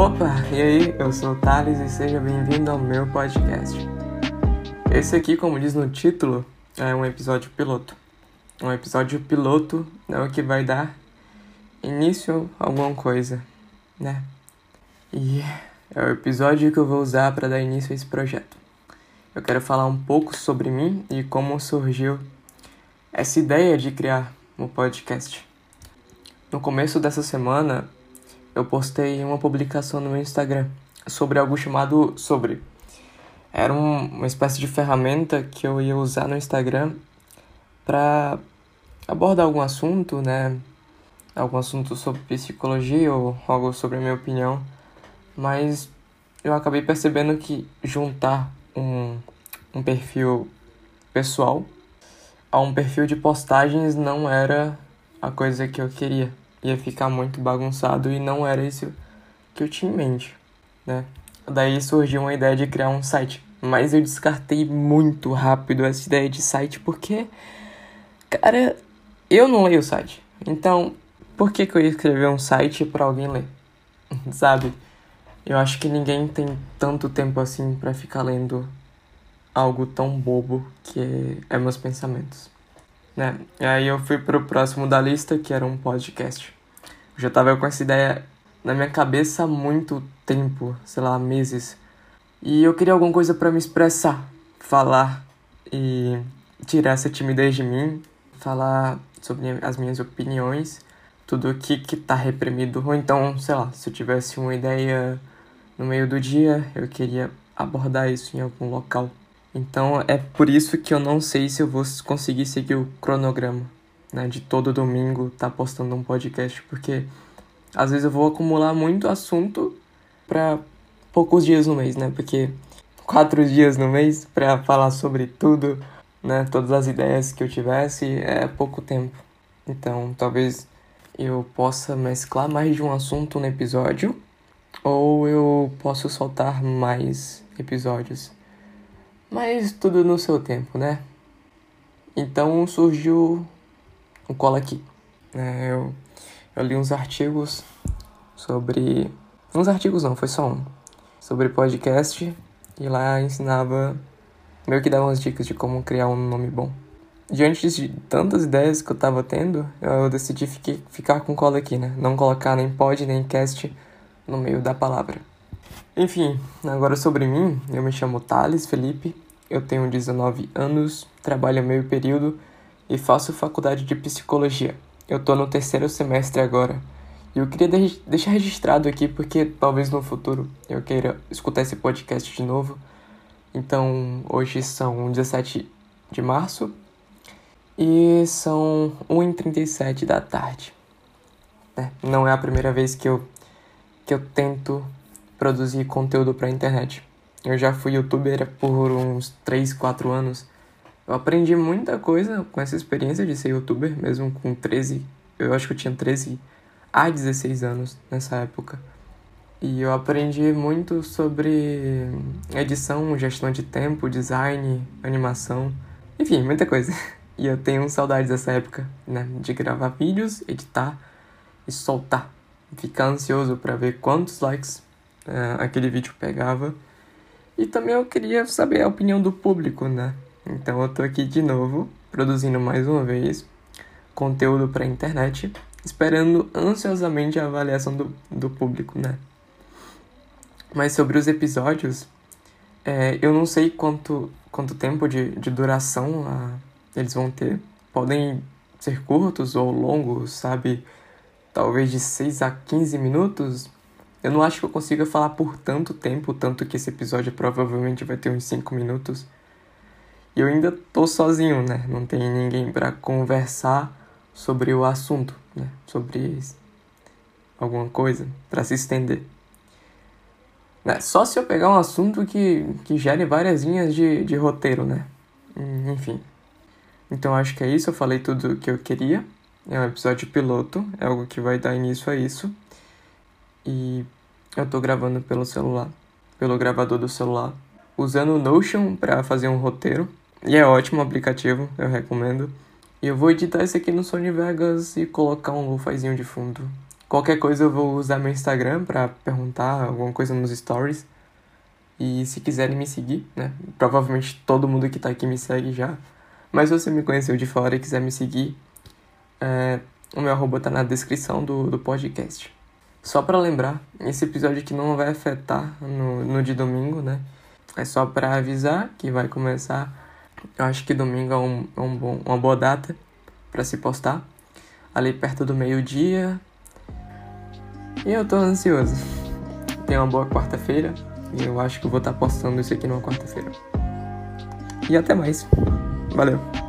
Opa, e aí? Eu sou o Thales e seja bem-vindo ao meu podcast. Esse aqui, como diz no título, é um episódio piloto. Um episódio piloto é o que vai dar início a alguma coisa, né? E é o episódio que eu vou usar para dar início a esse projeto. Eu quero falar um pouco sobre mim e como surgiu essa ideia de criar um podcast. No começo dessa semana, eu postei uma publicação no meu Instagram sobre algo chamado Sobre. Era um, uma espécie de ferramenta que eu ia usar no Instagram para abordar algum assunto, né? Algum assunto sobre psicologia ou algo sobre a minha opinião. Mas eu acabei percebendo que juntar um, um perfil pessoal a um perfil de postagens não era a coisa que eu queria ia ficar muito bagunçado e não era isso que eu tinha em mente, né? Daí surgiu uma ideia de criar um site, mas eu descartei muito rápido essa ideia de site porque, cara, eu não leio o site. Então, por que, que eu ia escrever um site para alguém ler? Sabe? Eu acho que ninguém tem tanto tempo assim para ficar lendo algo tão bobo que é, é meus pensamentos né? E aí eu fui pro próximo da lista, que era um podcast. Eu já tava com essa ideia na minha cabeça há muito tempo, sei lá, meses. E eu queria alguma coisa para me expressar, falar e tirar essa timidez de mim, falar sobre as minhas opiniões, tudo o que que tá reprimido. Ou então, sei lá, se eu tivesse uma ideia no meio do dia, eu queria abordar isso em algum local. Então é por isso que eu não sei se eu vou conseguir seguir o cronograma, né, de todo domingo tá postando um podcast, porque às vezes eu vou acumular muito assunto para poucos dias no mês, né? Porque quatro dias no mês para falar sobre tudo, né? Todas as ideias que eu tivesse é pouco tempo. Então, talvez eu possa mesclar mais de um assunto no episódio, ou eu posso soltar mais episódios. Mas tudo no seu tempo, né? Então surgiu o Cola Aqui. É, eu, eu li uns artigos sobre. Uns artigos não, foi só um. Sobre podcast. E lá ensinava. Meio que dava umas dicas de como criar um nome bom. Diante de tantas ideias que eu tava tendo, eu decidi ficar com cola aqui, né? Não colocar nem pod nem cast no meio da palavra. Enfim, agora sobre mim, eu me chamo Thales Felipe, eu tenho 19 anos, trabalho meio período e faço faculdade de psicologia. Eu tô no terceiro semestre agora. E eu queria de deixar registrado aqui porque talvez no futuro eu queira escutar esse podcast de novo. Então, hoje são 17 de março e são 1h37 da tarde. É, não é a primeira vez que eu, que eu tento produzir conteúdo para a internet. Eu já fui youtuber por uns 3, 4 anos. Eu aprendi muita coisa com essa experiência de ser youtuber, mesmo com 13. Eu acho que eu tinha 13 a 16 anos nessa época. E eu aprendi muito sobre edição, gestão de tempo, design, animação, enfim, muita coisa. E eu tenho saudades dessa época, né? De gravar vídeos, editar e soltar. Ficar ansioso para ver quantos likes aquele vídeo pegava e também eu queria saber a opinião do público, né? Então eu tô aqui de novo, produzindo mais uma vez conteúdo para internet, esperando ansiosamente a avaliação do, do público, né? Mas sobre os episódios, é, eu não sei quanto, quanto tempo de, de duração a, eles vão ter. Podem ser curtos ou longos, sabe? Talvez de 6 a 15 minutos, eu não acho que eu consiga falar por tanto tempo, tanto que esse episódio provavelmente vai ter uns 5 minutos. E eu ainda tô sozinho, né? Não tem ninguém para conversar sobre o assunto, né? Sobre alguma coisa para se estender. Né? Só se eu pegar um assunto que, que gere várias linhas de, de roteiro, né? Hum, enfim. Então acho que é isso, eu falei tudo o que eu queria. É um episódio piloto, é algo que vai dar início a isso. E eu tô gravando pelo celular, pelo gravador do celular, usando o Notion para fazer um roteiro. E é ótimo aplicativo, eu recomendo. E eu vou editar esse aqui no Sony Vegas e colocar um lofazinho de fundo. Qualquer coisa eu vou usar meu Instagram para perguntar alguma coisa nos stories. E se quiserem me seguir, né? Provavelmente todo mundo que tá aqui me segue já. Mas se você me conheceu de fora e quiser me seguir, é, o meu arroba tá na descrição do, do podcast. Só para lembrar, esse episódio aqui não vai afetar no, no de domingo, né? É só para avisar que vai começar. Eu acho que domingo é, um, é um bom, uma boa data para se postar. Ali perto do meio-dia. E eu tô ansioso. Tem uma boa quarta-feira. E eu acho que eu vou estar tá postando isso aqui numa quarta-feira. E até mais. Valeu.